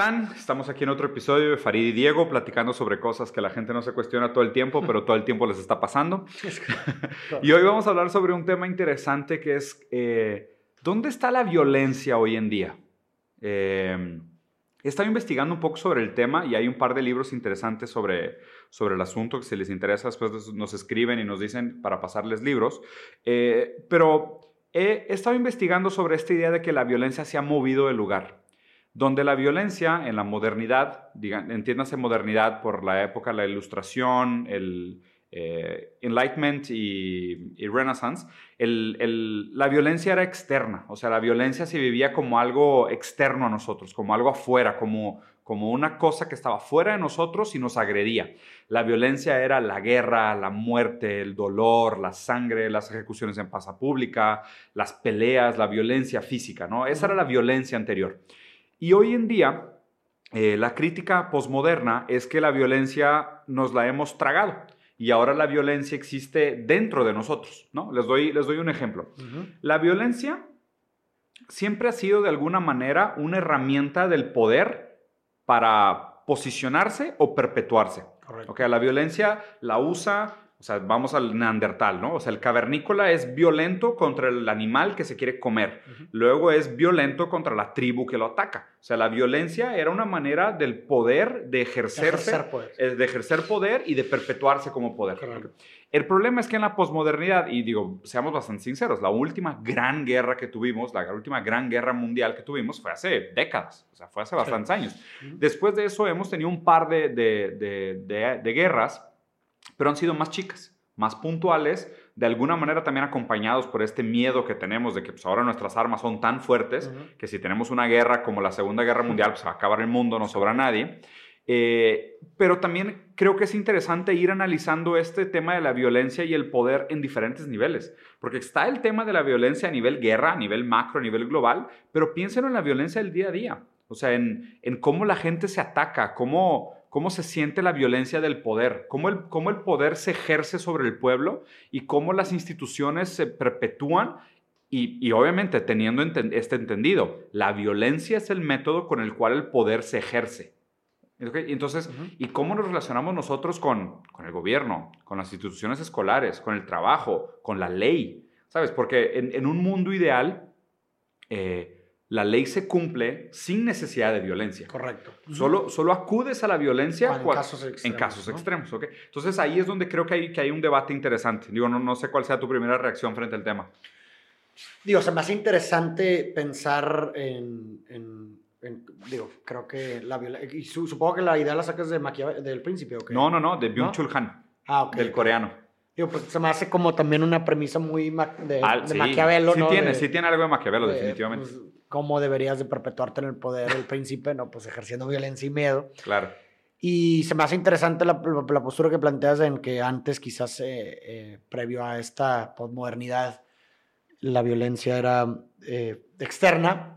están? Estamos aquí en otro episodio de Farid y Diego platicando sobre cosas que la gente no se cuestiona todo el tiempo, pero todo el tiempo les está pasando. y hoy vamos a hablar sobre un tema interesante que es, eh, ¿dónde está la violencia hoy en día? Eh, he estado investigando un poco sobre el tema y hay un par de libros interesantes sobre, sobre el asunto que si les interesa después nos escriben y nos dicen para pasarles libros. Eh, pero he estado investigando sobre esta idea de que la violencia se ha movido de lugar donde la violencia en la modernidad, digan, entiéndase modernidad por la época, la ilustración, el eh, Enlightenment y, Renaissance, la violencia era externa, o sea, la violencia se vivía como algo externo a nosotros, como algo afuera, como, como una cosa que estaba fuera de nosotros y nos agredía. La violencia era la guerra, la muerte, el dolor, la sangre, las ejecuciones en plaza pública, las peleas, la violencia física, ¿no? Esa era la violencia anterior. Y hoy en día, eh, la crítica posmoderna es que la violencia nos la hemos tragado y ahora la violencia existe dentro de nosotros, ¿no? Les doy, les doy un ejemplo. La violencia siempre ha sido de alguna manera una herramienta del poder para posicionarse o perpetuarse. Correcto. Okay, la violencia la usa o sea, vamos al neandertal, ¿no? O sea, el cavernícola es violento contra el animal que se quiere comer. Luego es violento contra la tribu que lo ataca. O sea, la violencia era una manera del poder de ejercerse, ejercer poder. Eh, de ejercer poder y de perpetuarse como poder. El problema es que en la posmodernidad, y digo, seamos bastante sinceros, la última gran guerra que tuvimos, la última gran guerra mundial que tuvimos fue hace décadas, o sea, fue hace bastantes años. Después de eso hemos tenido un par de, de, de, de guerras pero han sido más chicas, más puntuales, de alguna manera también acompañados por este miedo que tenemos de que pues, ahora nuestras armas son tan fuertes que si tenemos una guerra como la Segunda Guerra Mundial, pues va a acabar el mundo, no sobra nadie. Eh, pero también creo que es interesante ir analizando este tema de la violencia y el poder en diferentes niveles, porque está el tema de la violencia a nivel guerra, a nivel macro, a nivel global, pero piensen en la violencia del día a día, o sea, en, en cómo la gente se ataca, cómo cómo se siente la violencia del poder, cómo el, cómo el poder se ejerce sobre el pueblo y cómo las instituciones se perpetúan y, obviamente teniendo este entendido, la violencia es el método con el cual el poder se ejerce. Entonces, ¿y cómo nos relacionamos nosotros con, con, el gobierno, con las instituciones escolares, con el trabajo, con la ley? ¿Sabes? Porque en, en un mundo ideal, eh, la ley se cumple sin necesidad de violencia. Correcto. Solo, solo acudes a la violencia en casos extremos. En casos extremos Entonces ahí es donde creo que hay, que hay un debate interesante. Digo, no, no sé cuál sea tu primera reacción frente al tema. Digo, se me hace interesante pensar en, digo, creo que la violencia, y supongo que la idea la sacas de del príncipe, ¿o No, no, no, de Byung-Chul Han, ah, okay, del coreano. Digo, pues se me hace como también una premisa muy de, Maquiavelo, sí Tiene, sí tiene algo de Maquiavelo, definitivamente. Pues, cómo deberías de perpetuarte en el poder el príncipe, ¿no? Pues ejerciendo violencia y miedo. Claro. Y se me hace interesante la, la postura que planteas en que antes, quizás eh, eh, previo a esta posmodernidad, la violencia era eh, externa.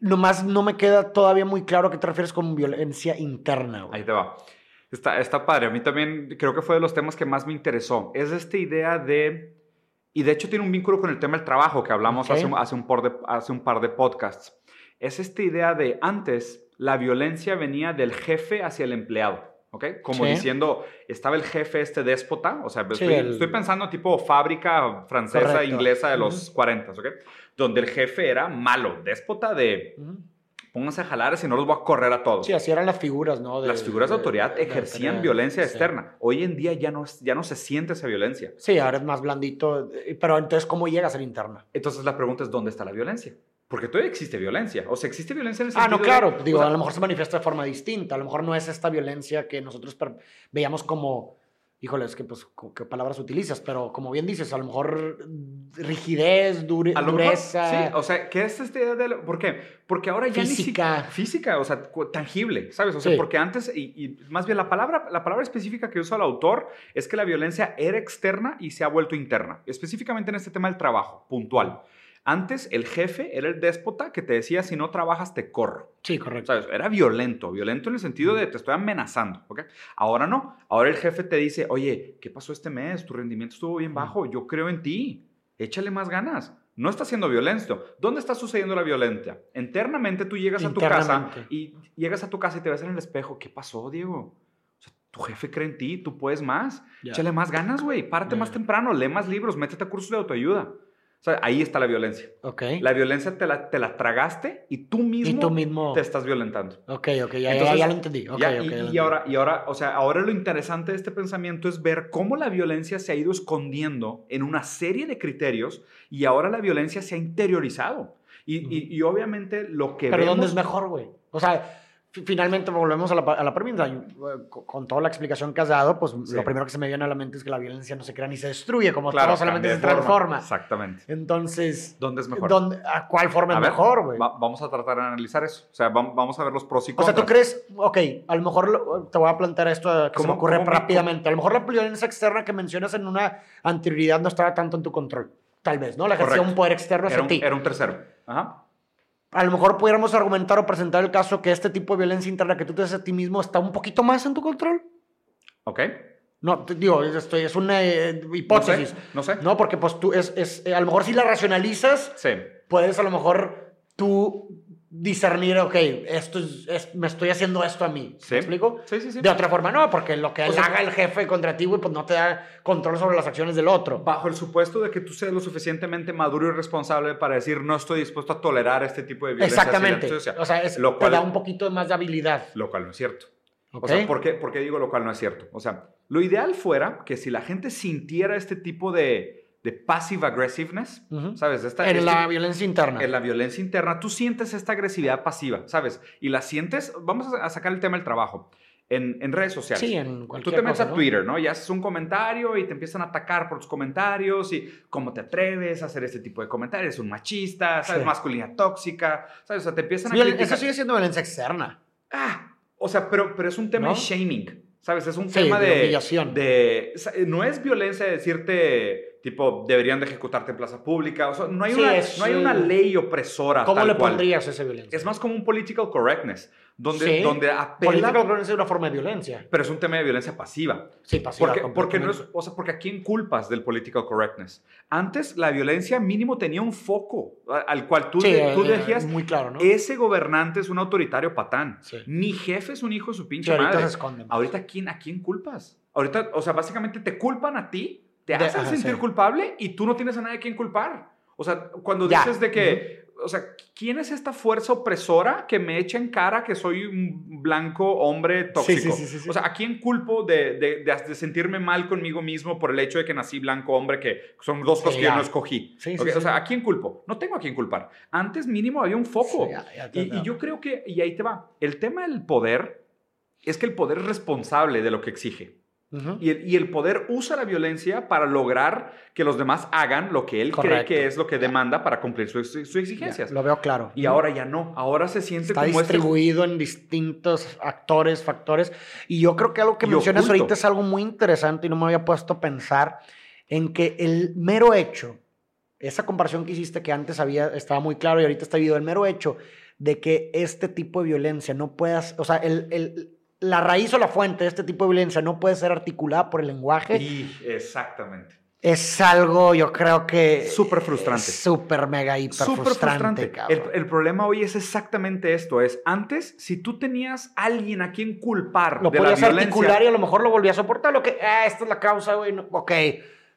Nomás no me queda todavía muy claro a qué te refieres con violencia interna. Ahí te va. Está, está padre. A mí también creo que fue de los temas que más me interesó. Es esta idea de y de hecho tiene un vínculo con el tema del trabajo que hablamos hace, un, hace, un par de, hace un par de podcasts. Es esta idea de antes la violencia venía del jefe hacia el empleado. ¿ok? Como diciendo, estaba el jefe este déspota, o sea, estoy, pensando tipo fábrica francesa, inglesa de los 40, ¿ok? Donde el jefe era malo, déspota de pónganse a jalar, si no los voy a correr a todos. Sí, así eran las figuras, ¿no? las figuras de, autoridad ejercían violencia externa. Hoy en día ya no, ya no se siente esa violencia. Sí, ahora es más blandito, eh, pero entonces, ¿cómo llega a ser interna? Entonces la pregunta es, ¿dónde está la violencia? Porque todavía existe violencia. O sea, existe violencia en el sentido Ah, no, claro. Digo, a lo mejor se manifiesta de forma distinta. A lo mejor no es esta violencia que nosotros veíamos como híjole, es que pues, ¿qué palabras utilizas? Pero como bien dices, a lo mejor rigidez, dureza. sí, o sea, ¿qué es esta idea de... ¿Por qué? Porque ahora ya física. Ni física, o sea, tangible, ¿sabes? O sea, porque antes, y, más bien la palabra, la palabra específica que usa el autor es que la violencia era externa y se ha vuelto interna, específicamente en este tema del trabajo, puntual. Antes el jefe era el déspota que te decía si no trabajas te corro. Sí, correcto. Era violento, violento en el sentido de te estoy amenazando. ¿ok? Ahora no. Ahora el jefe te dice, oye, ¿qué pasó este mes? Tu rendimiento estuvo bien bajo. Yo creo en ti. Échale más ganas. no está siendo violento. ¿Dónde está sucediendo la violencia? Internamente tú llegas a tu casa y llegas a tu casa y te ves en el espejo. ¿Qué pasó, Diego? tu jefe cree en ti, tú puedes más. Échale más ganas, güey. Párate más temprano, lee más libros, métete a cursos de autoayuda. Sea, ahí está la violencia. Ok. La violencia te la, te la tragaste y tú mismo, tú mismo te estás violentando. Ok, ok, ya, ya, lo entendí. y, ahora, y ahora, o sea, ahora lo interesante de este pensamiento es ver cómo la violencia se ha ido escondiendo en una serie de criterios y ahora la violencia se ha interiorizado. Y, y obviamente lo que Pero ¿dónde es mejor, güey? O sea, finalmente volvemos a la, a la premisa. Eh, con toda la explicación que has dado, pues lo primero que se me viene a la mente es que la violencia no se crea ni se destruye, como todo solamente se transforma. Exactamente. Entonces, ¿dónde es mejor? ¿dónde, ¿A cuál forma es mejor, güey? vamos a tratar de analizar eso. O sea, vamos a ver los pros y contras. O sea, tú crees, ok, a lo mejor te voy a plantear esto que se me ocurre rápidamente. A lo mejor la violencia externa que mencionas en una anterioridad no estaba tanto en tu control. Tal vez, ¿no? La ejercía un poder externo hacia ti. Era un tercero. Ajá a lo mejor pudiéramos argumentar o presentar el caso que este tipo de violencia interna que tú te haces a ti mismo está un poquito más en tu control. Ok. No, digo, esto es una eh, hipótesis. No sé, no porque pues tú, es, es, eh, a lo mejor si la racionalizas, sí. puedes a lo mejor tú discernir, ok, esto es, me estoy haciendo esto a mí. ¿Sí? ¿Me explico? Sí, sí, sí. De otra forma, no, porque lo que haga el jefe contra ti, pues no te da control sobre las acciones del otro. Bajo el supuesto de que tú seas lo suficientemente maduro y responsable para decir, no estoy dispuesto a tolerar este tipo de violencia. Exactamente. O sea, lo cual, te da un poquito más de habilidad. Lo cual no es cierto. O sea, ¿por qué, ¿por qué digo lo cual no es cierto? O sea, lo ideal fuera que si la gente sintiera este tipo de de passive aggressiveness, ¿sabes? Esta, en la violencia interna. En la violencia interna, tú sientes esta agresividad pasiva, ¿sabes? Y la sientes, vamos a sacar el tema del trabajo. En, en redes sociales. Sí, en cualquier Tú te metes a Twitter, ¿no? Y haces un comentario y te empiezan a atacar por tus comentarios y cómo te atreves a hacer este tipo de comentarios. Eres un machista, ¿sabes? Masculina tóxica, ¿sabes? O sea, te empiezan a criticar. Eso sigue siendo violencia externa. Ah, o sea, pero, pero es un tema de shaming, ¿sabes? Es un tema de... de humillación. De, no es violencia decirte tipo, deberían de ejecutarte en plaza pública. O sea, no hay, una, no hay una ley opresora. ¿Cómo le pondrías esa violencia? Es más como un political correctness, donde, donde apela... Political correctness es una forma de violencia. Pero es un tema de violencia pasiva. Sí, pasiva. Porque, porque no es, o sea, porque ¿a quién culpas del political correctness? Antes la violencia mínimo tenía un foco al cual tú, sí, tú eh, decías, muy claro, ¿no? ese gobernante es un autoritario patán. Mi jefe es un hijo de su pinche ahorita madre. Se. Ahorita, ¿quién, ¿a quién culpas? Ahorita, o sea, básicamente te culpan a ti te hacen sentir culpable y tú no tienes a nadie a quien culpar. O sea, cuando dices de que, o sea, ¿quién es esta fuerza opresora que me echa en cara que soy un blanco hombre tóxico? o sea, ¿a quién culpo de, de, de, sentirme mal conmigo mismo por el hecho de que nací blanco hombre, que son dos cosas que yo no escogí? o sea, ¿a quién culpo? No tengo a quién culpar. Antes mínimo había un foco. y, y yo creo que, y ahí te va, el tema del poder es que el poder es responsable de lo que exige y, el, poder usa la violencia para lograr que los demás hagan lo que él cree que es lo que demanda para cumplir sus, exigencias. lo veo claro. Y ahora ya no. Ahora se siente Está este distribuido en distintos actores, factores. Y yo creo que algo que mencionas ahorita es algo muy interesante y no me había puesto a pensar en que el mero hecho, esa comparación que hiciste que antes había, estaba muy claro y ahorita está vivo, el mero hecho de que este tipo de violencia no puedas, o sea, el, el la raíz o la fuente de este tipo de violencia no puede ser articulada por el lenguaje. Y exactamente. Es algo, yo creo que. Súper frustrante. Súper mega hiper frustrante. El, problema hoy es exactamente esto: es antes, si tú tenías alguien a quien culpar. Lo podías articular y a lo mejor lo volvías a soportar. Lo que, ah, esta es la causa, güey. ok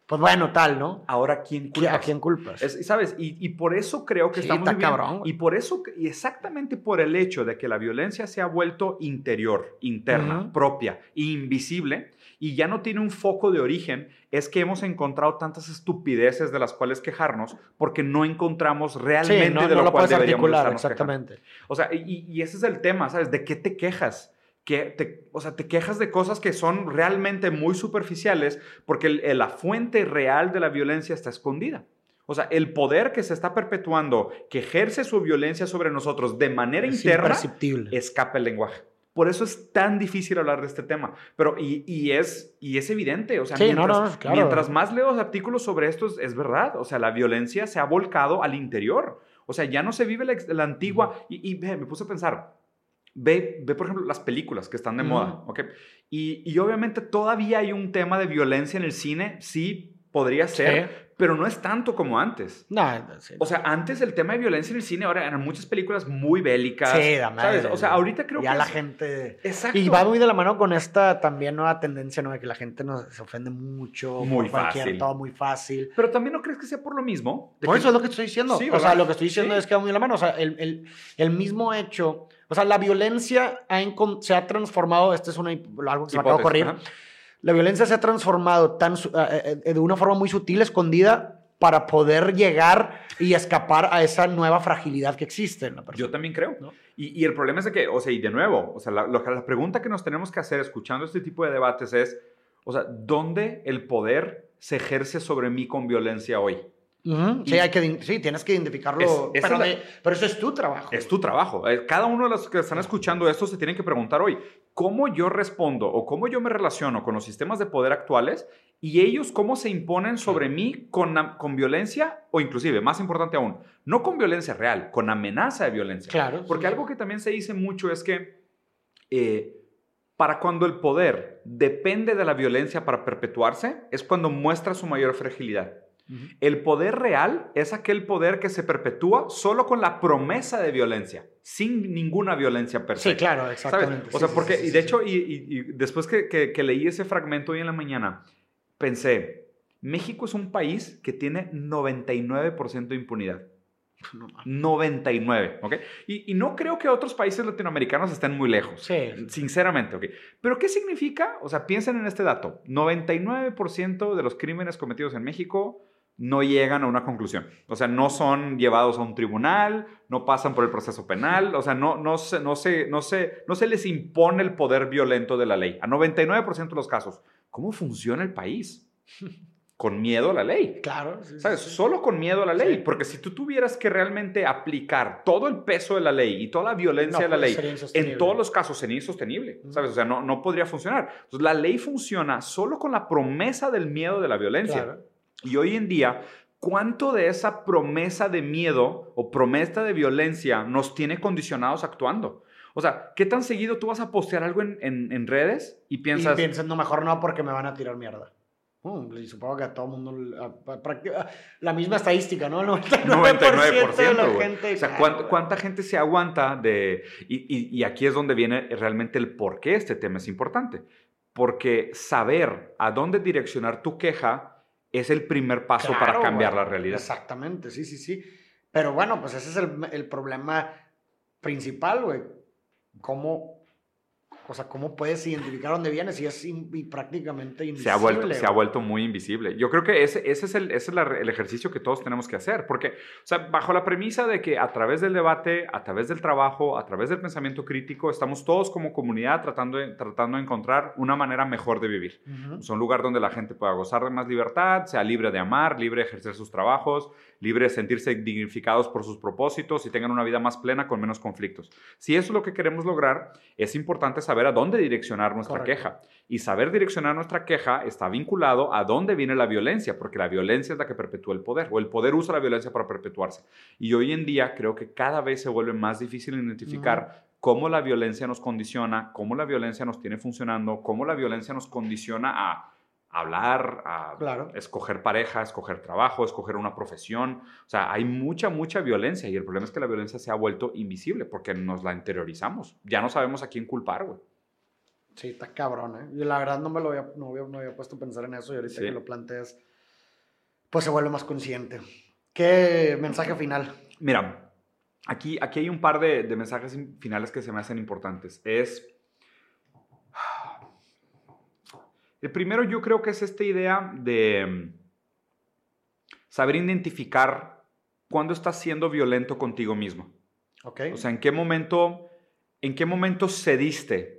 pues bueno, tal, ¿no? Ahora, ¿quién culpas? ¿A quién culpas? ¿Sabes? Y, por eso creo que estamos está cabrón. Y por eso, y exactamente por el hecho de que la violencia se ha vuelto interior, interna, propia, invisible, y ya no tiene un foco de origen, es que hemos encontrado tantas estupideces de las cuales quejarnos porque no encontramos realmente de lo, lo cual deberíamos estarnos Exactamente. O sea, y, y ese es el tema, ¿sabes? ¿De qué te quejas? Que te, o sea, te quejas de cosas que son realmente muy superficiales porque la fuente real de la violencia está escondida. O sea, el poder que se está perpetuando, que ejerce su violencia sobre nosotros de manera interna, escapa el lenguaje. Por eso es tan difícil hablar de este tema. Pero, y, es, y es evidente, o sea, mientras, mientras, más leo artículos sobre esto, es, verdad. O sea, la violencia se ha volcado al interior. O sea, ya no se vive la, antigua. Y, y me puse a pensar, Ve, ve, por ejemplo, las películas que están de moda, ¿ok? Y, y, obviamente todavía hay un tema de violencia en el cine, sí, podría ser, pero no es tanto como antes. No, sí. O sea, antes el tema de violencia en el cine, ahora eran muchas películas muy bélicas. Sí, la. O sea, ahorita creo ya que la es- gente... Exacto. Y va muy de la mano con esta también nueva tendencia, ¿no? De que la gente no, se ofende mucho. Muy fácil. Todo muy fácil. Pero también no crees que sea por lo mismo. Por que- eso es lo que estoy diciendo. Sí, o ¿verdad? sea, lo que estoy diciendo Sí. es que va muy de la mano. O sea, el, el- el mismo hecho. O sea, la violencia ha se ha transformado. Este es una, algo que se me acaba de ocurrir. La violencia se ha transformado tan, su- eh, eh, de una forma muy sutil, escondida, para poder llegar y escapar a esa nueva fragilidad que existe en la persona. Yo también creo. ¿no? Y, y el problema es de que, o sea, y de nuevo, o sea, la, la pregunta que nos tenemos que hacer escuchando este tipo de debates es, o sea, ¿dónde el poder se ejerce sobre mí con violencia hoy? Ujú, Y- Sí, hay que, sí, tienes que identificarlo. Es- pero, es la- de- pero eso es tu trabajo. Es tu trabajo. Eh, Cada uno de los que están escuchando esto se tienen que preguntar hoy, ¿cómo yo respondo o cómo yo me relaciono con los sistemas de poder actuales y ellos cómo se imponen sobre mí con, con violencia o inclusive, más importante aún, no con violencia real, con amenaza de violencia? Claro. Porque sí. algo que también se dice mucho es que eh, para cuando el poder depende de la violencia para perpetuarse, es cuando muestra su mayor fragilidad. El poder real es aquel poder que se perpetúa solo con la promesa de violencia, sin ninguna violencia per se. Sí, claro, ¿Sabes? exactamente. O sea, Sí, porque, sí, sí, y de hecho, y, y- y después que, que- que leí ese fragmento hoy en la mañana, pensé, México es un país que tiene 99% de impunidad. No mames. 99, ¿ok? Y, y no creo que otros países latinoamericanos estén muy lejos. Sí. Sinceramente, ¿ok? Pero ¿qué significa? O sea, piensen en este dato. 99% de los crímenes cometidos en México no llegan a una conclusión. O sea, no son llevados a un tribunal, no pasan por el proceso penal, o sea, no, no, se, no, se, no, se, no se les impone el poder violento de la ley. A 99% de los casos. ¿Cómo funciona el país? Con miedo a la ley. Claro. sí, ¿Sabes? sí. Solo con miedo a la ley. Sí. Porque si tú tuvieras que realmente aplicar todo el peso de la ley y toda la violencia No, de la ley, en todos los casos sería insostenible. ¿Sabes? O sea, no, no podría funcionar. Entonces, la ley funciona solo con la promesa del miedo de la violencia. Claro. Y hoy en día, ¿cuánto de esa promesa de miedo o promesa de violencia nos tiene condicionados actuando? O sea, ¿qué tan seguido tú vas a postear algo en, en- en redes y piensas, Y piensas, no, mejor no, porque me van a tirar mierda. Mm, y supongo que a todo el mundo. a- a- prácti- a- la misma estadística, ¿no? El 99%, de la 99%, güey. gente. O sea, claro, ¿cuánta, güey. cuánta gente se aguanta de... Y, y- y aquí es donde viene realmente el por qué este tema es importante. Porque saber a dónde direccionar tu queja es el primer paso para cambiar la realidad. Exactamente, sí, sí, sí. Pero bueno, pues ese es el, el problema principal, güey. ¿Cómo, o sea, cómo puedes identificar dónde vienes y es in- y prácticamente invisible? Se ha, vuelto, se ha vuelto muy invisible. Yo creo que ese, ese es, el, ese es la- el ejercicio que todos tenemos que hacer, porque, o sea, bajo la premisa de que a través del debate, a través del trabajo, a través del pensamiento crítico, estamos todos como comunidad tratando de, tratando de encontrar una manera mejor de vivir. Ujú. Es un lugar donde la gente pueda gozar de más libertad, sea libre de amar, libre de ejercer sus trabajos, libre de sentirse dignificados por sus propósitos y tengan una vida más plena con menos conflictos. Si eso es lo que queremos lograr, es importante saber a dónde direccionar nuestra Correcto. queja. Y saber direccionar nuestra queja está vinculado a dónde viene la violencia, porque la violencia es la que perpetúa el poder, o el poder usa la violencia para perpetuarse. Y hoy en día creo que cada vez se vuelve más difícil identificar cómo la violencia nos condiciona, cómo la violencia nos tiene funcionando, cómo la violencia nos condiciona a hablar, a Claro. escoger pareja, escoger trabajo, escoger una profesión. O sea, hay mucha, mucha violencia y el problema es que la violencia se ha vuelto invisible porque nos la interiorizamos. Ya no sabemos a quién culpar, güey. Sí, está cabrón, ¿eh? Yo la verdad no me lo había, no había, no había puesto a pensar en eso y ahorita Sí. que lo planteas, pues se vuelve más consciente. ¿Qué mensaje final? Mira, aquí, aquí hay un par de, de mensajes finales que se me hacen importantes. Es... El primero yo creo que es esta idea de mm, saber identificar cuándo estás siendo violento contigo mismo. ¿Ok? O sea, ¿en qué momento, en qué momento cediste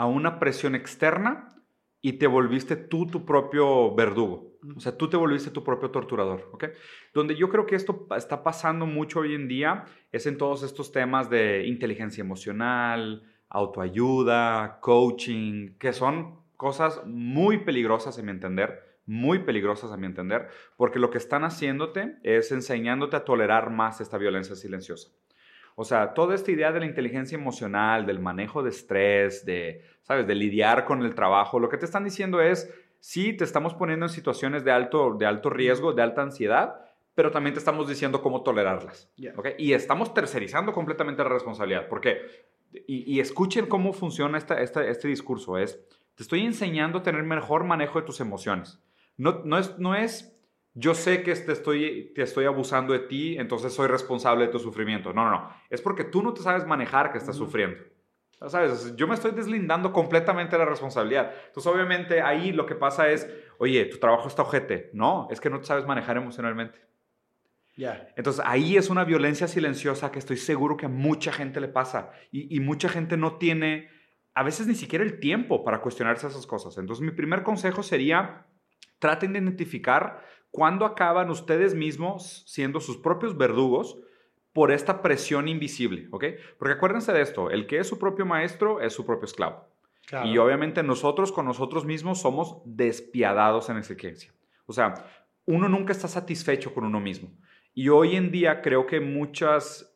a una presión externa y te volviste tú tu propio verdugo? O sea, tú te volviste tu propio torturador, ¿ok? Donde yo creo que esto está pasando mucho hoy en día es en todos estos temas de inteligencia emocional, autoayuda, coaching, que son cosas muy peligrosas a mi entender, muy peligrosas a mi entender, porque lo que están haciéndote es enseñándote a tolerar más esta violencia silenciosa. O sea, toda esta idea de la inteligencia emocional, del manejo de estrés, de, ¿sabes?, de lidiar con el trabajo, lo que te están diciendo es, sí te estamos poniendo en situaciones de alto, de alto riesgo, de alta ansiedad, pero también te estamos diciendo cómo tolerarlas. Y estamos tercerizando completamente la responsabilidad. Porque, y, y escuchen cómo funciona esta, este discurso, es, te estoy enseñando a tener mejor manejo de tus emociones. No, no, es, no es, yo sé que te estoy, te estoy abusando de ti, entonces soy responsable de tu sufrimiento. No, no, no. Es porque tú no te sabes manejar que estás sufriendo. ¿Sabes? Yo me estoy deslindando completamente de la responsabilidad. Entonces, obviamente, ahí lo que pasa es, oye, tu trabajo está ojete. No, es que no te sabes manejar emocionalmente. Entonces ahí es una violencia silenciosa que estoy seguro que a mucha gente le pasa y, mucha gente no tiene a veces ni siquiera el tiempo para cuestionarse esas cosas. Entonces mi primer consejo sería traten de identificar cuándo acaban ustedes mismos siendo sus propios verdugos por esta presión invisible, ¿ok? Porque acuérdense de esto, el que es su propio maestro es su propio esclavo. Y obviamente nosotros con nosotros mismos somos despiadados en exigencia. O sea, uno nunca está satisfecho con uno mismo. Y hoy en día creo que muchas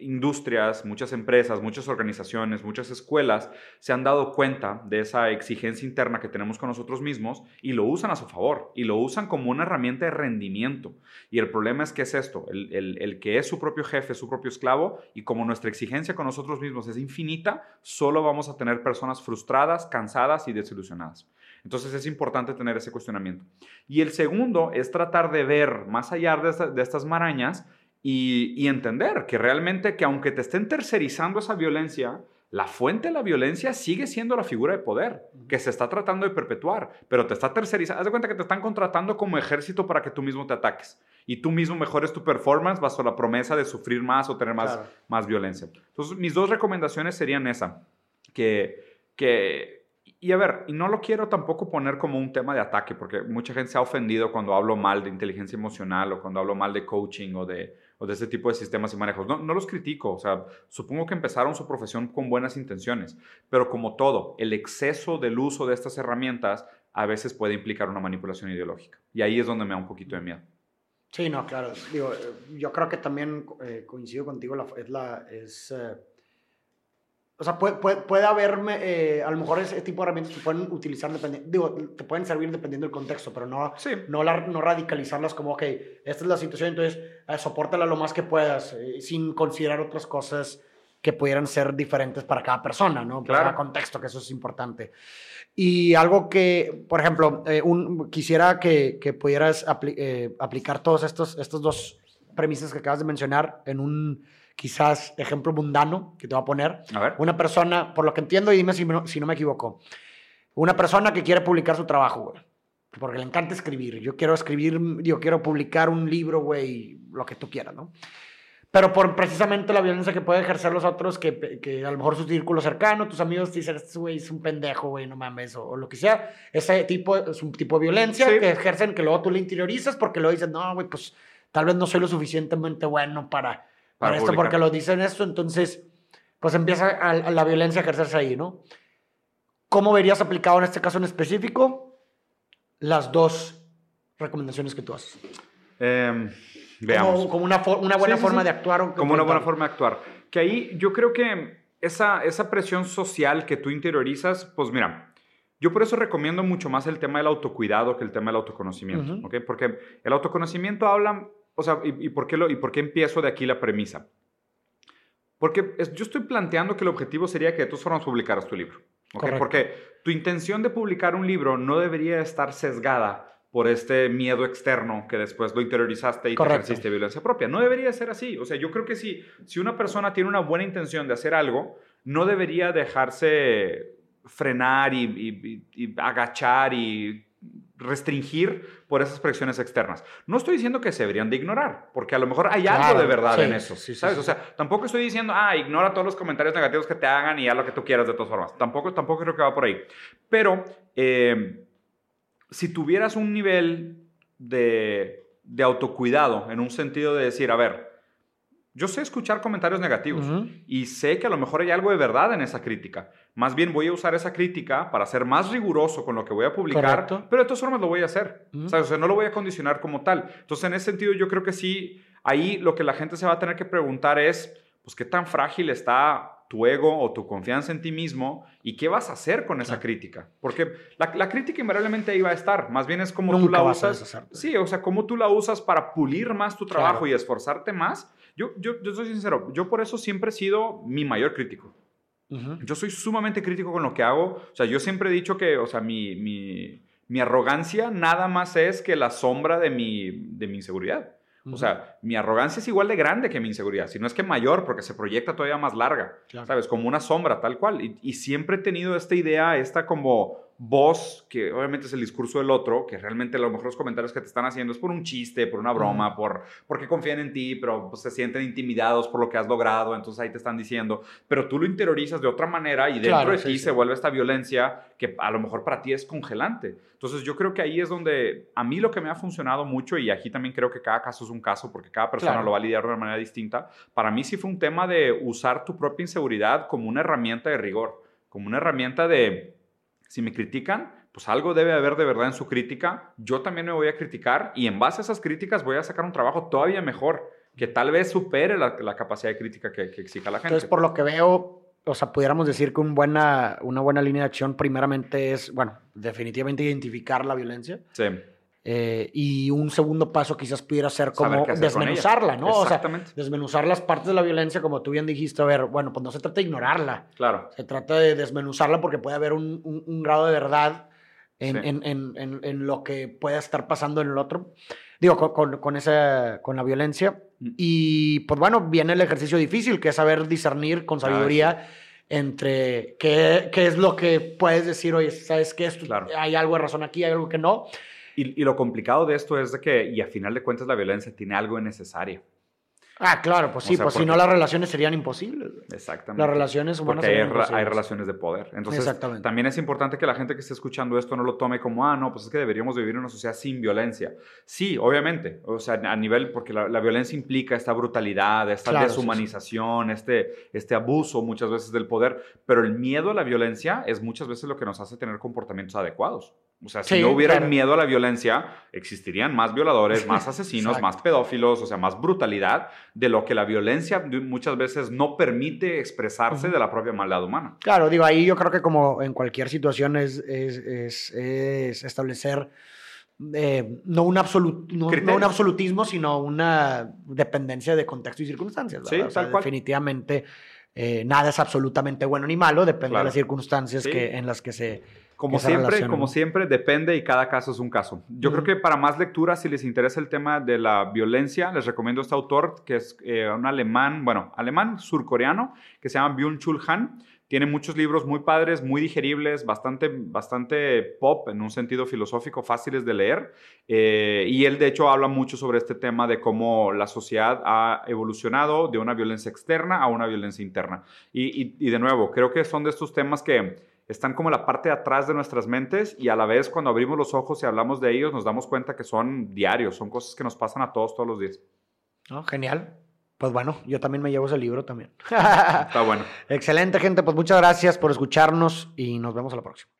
industrias, muchas empresas, muchas organizaciones, muchas escuelas se han dado cuenta de esa exigencia interna que tenemos con nosotros mismos y lo usan a su favor y lo usan como una herramienta de rendimiento. Y el problema es que es esto, el, el que es su propio jefe, su propio esclavo y como nuestra exigencia con nosotros mismos es infinita, solo vamos a tener personas frustradas, cansadas y desilusionadas. Entonces es importante tener ese cuestionamiento. Y el segundo es tratar de ver más allá de, estas marañas y, entender que realmente que aunque te estén tercerizando esa violencia, la fuente de la violencia sigue siendo la figura de poder que se está tratando de perpetuar, pero te está tercerizando. Haz de cuenta que te están contratando como ejército para que tú mismo te ataques y tú mismo mejores tu performance bajo la promesa de sufrir más o tener más, más violencia. Entonces, mis dos recomendaciones serían esa, que, que y a ver, y no lo quiero tampoco poner como un tema de ataque, porque mucha gente se ha ofendido cuando hablo mal de inteligencia emocional o cuando hablo mal de coaching o de, o de ese tipo de sistemas y manejos. No, no los critico, o sea, supongo que empezaron su profesión con buenas intenciones, pero como todo, el exceso del uso de estas herramientas a veces puede implicar una manipulación ideológica. Y ahí es donde me da un poquito de miedo. Sí, no, claro. Digo, eh, yo creo que también eh, coincido contigo, la, es la... Es, eh, o sea, puede, puede, puede haber, eh, a lo mejor ese tipo de herramientas que pueden utilizar, digo, te pueden servir dependiendo del contexto, pero no, no, no radicalizarlas como, ok, esta es la situación, entonces eh, soportala lo más que puedas, eh, sin considerar otras cosas que pudieran ser diferentes para cada persona, ¿no? Para cada contexto, que eso es importante. Y algo que, por ejemplo, un, quisiera que, que pudieras aplicar todos estos, estos dos premisas que acabas de mencionar en un quizás ejemplo mundano que te voy a poner. A ver. Una persona, por lo que entiendo, y dime si, no, si no me equivoco, una persona que quiere publicar su trabajo, güey, porque le encanta escribir. Yo quiero escribir, yo quiero publicar un libro, güey, lo que tú quieras, ¿no? Pero por precisamente la violencia que pueden ejercer los otros, que, que a lo mejor su círculo cercano, tus amigos te dicen, este güey es un pendejo, güey, no mames, o, lo que sea. Ese tipo es un tipo de violencia que ejercen que luego tú le interiorizas porque luego dices, no, güey, pues tal vez no soy lo suficientemente bueno para para, esto, porque lo dicen esto, entonces, pues empieza a, la violencia a ejercerse ahí, ¿no? ¿Cómo verías aplicado en este caso en específico las dos recomendaciones que tú haces? Em, veamos. Como, una, una, buena forma de actuar. como una buena forma de actuar. Que ahí yo creo que esa, esa presión social que tú interiorizas, pues mira, yo por eso recomiendo mucho más el tema del autocuidado que el tema del autoconocimiento, ¿ok? Porque el autoconocimiento habla o sea, ¿y, por qué lo, ¿y por qué empiezo de aquí la premisa? Porque yo estoy planteando que el objetivo sería que de todas formas publicaras tu libro. Porque tu intención de publicar un libro no debería estar sesgada por este miedo externo que después lo interiorizaste y te ejerciste violencia propia. No debería ser así. O sea, yo creo que si, si una persona tiene una buena intención de hacer algo, no debería dejarse frenar y, y agachar y restringir por esas presiones externas. No estoy diciendo que se deberían de ignorar, porque a lo mejor hay algo de verdad en eso, ¿sabes? O sea, tampoco estoy diciendo, ah, ignora todos los comentarios negativos que te hagan y haz lo que tú quieras de todas formas. Tampoco, tampoco creo que va por ahí. Pero eh, si tuvieras un nivel de, de autocuidado, en un sentido de decir, a ver, yo sé escuchar comentarios negativos y sé que a lo mejor hay algo de verdad en esa crítica. Más bien voy a usar esa crítica para ser más riguroso con lo que voy a publicar, pero de todas formas lo voy a hacer. O sea, no lo voy a condicionar como tal. Entonces, en ese sentido, yo creo que sí, ahí lo que la gente se va a tener que preguntar es, pues, ¿qué tan frágil está tu ego o tu confianza en ti mismo y qué vas a hacer con esa crítica. Porque la, crítica invariablemente ahí va a estar, más bien es como tú la usas. Sí, o sea, cómo tú la usas para pulir más tu trabajo y esforzarte más. Yo, yo, yo soy sincero, yo por eso siempre he sido mi mayor crítico. Yo soy sumamente crítico con lo que hago. O sea, yo siempre he dicho que, o sea, mi, mi, mi arrogancia nada más es que la sombra de mi, de mi inseguridad. O sea, mi arrogancia es igual de grande que mi inseguridad, si no es que mayor, porque se proyecta todavía más larga, ¿sabes? Como una sombra, tal cual. Y, y, siempre he tenido esta idea, esta como voz, que obviamente es el discurso del otro, que realmente a lo mejor los comentarios que te están haciendo es por un chiste, por una broma, por porque confían en ti, pero pues, se sienten intimidados por lo que has logrado, entonces ahí te están diciendo, pero tú lo interiorizas de otra manera y dentro de ti se vuelve esta violencia que a lo mejor para ti es congelante. Entonces yo creo que ahí es donde a mí lo que me ha funcionado mucho y aquí también creo que cada caso es un caso porque cada persona lo va a lidiar de una manera distinta, para mí sí fue un tema de usar tu propia inseguridad como una herramienta de rigor, como una herramienta de si me critican, pues algo debe haber de verdad en su crítica. Yo también me voy a criticar y en base a esas críticas voy a sacar un trabajo todavía mejor, que tal vez supere la, capacidad de crítica que, exija la gente. Entonces, por lo que veo, o sea, pudiéramos decir que un buena, una buena línea de acción primeramente es, bueno, definitivamente identificar la violencia. Sí. Eh, y un segundo paso quizás pudiera ser como desmenuzarla, ¿no? O sea, desmenuzar las partes de la violencia, como tú bien dijiste, a ver, bueno, pues no se trata de ignorarla. Claro. Se trata de desmenuzarla porque puede haber un, un, grado de verdad en, en, en, en, lo que pueda estar pasando en el otro. Digo, con, con, esa, con la violencia. Mm. Y pues bueno, viene el ejercicio difícil, que es saber discernir con sabiduría. entre qué, qué, es lo que puedes decir, oye, ¿sabes qué? Esto, claro. Hay algo de razón aquí, hay algo que no. Y, lo complicado de esto es de que, y a final de cuentas, la violencia tiene algo necesario. Ah, claro, pues sí, pues si no las relaciones serían imposibles. Exactamente. Las relaciones humanas porque hay, hay, relaciones de poder. Entonces, también es importante que la gente que esté escuchando esto no lo tome como, ah, no, pues es que deberíamos vivir en una sociedad sin violencia. Sí, obviamente, o sea, a nivel, porque la, violencia implica esta brutalidad, esta deshumanización, Este, este abuso muchas veces del poder, pero el miedo a la violencia es muchas veces lo que nos hace tener comportamientos adecuados. O sea, si no hubiera miedo a la violencia, existirían más violadores, más asesinos, más pedófilos, o sea, más brutalidad de lo que la violencia muchas veces no permite expresarse de la propia maldad humana. Claro, digo, ahí yo creo que como en cualquier situación es, es, es, establecer eh, no, un no, un absolutismo, sino una dependencia de contexto y circunstancias. Sí, o sea, definitivamente eh, nada es absolutamente bueno ni malo, depende de las circunstancias que, en las que se como siempre, como siempre, depende y cada caso es un caso. Yo creo que para más lectura, si les interesa el tema de la violencia, les recomiendo este autor que es eh, un alemán, bueno, alemán surcoreano, que se llama Byung-Chul Han. Tiene muchos libros muy padres, muy digeribles, bastante, bastante pop en un sentido filosófico, fáciles de leer. Eh, y él, de hecho, habla mucho sobre este tema de cómo la sociedad ha evolucionado de una violencia externa a una violencia interna. y, y de nuevo, creo que son de estos temas que están como la parte de atrás de nuestras mentes y a la vez cuando abrimos los ojos y hablamos de ellos nos damos cuenta que son diarios, son cosas que nos pasan a todos todos los días. genial. Pues bueno, yo también me llevo ese libro también. Está bueno. Excelente, gente. Pues muchas gracias por escucharnos y nos vemos a la próxima.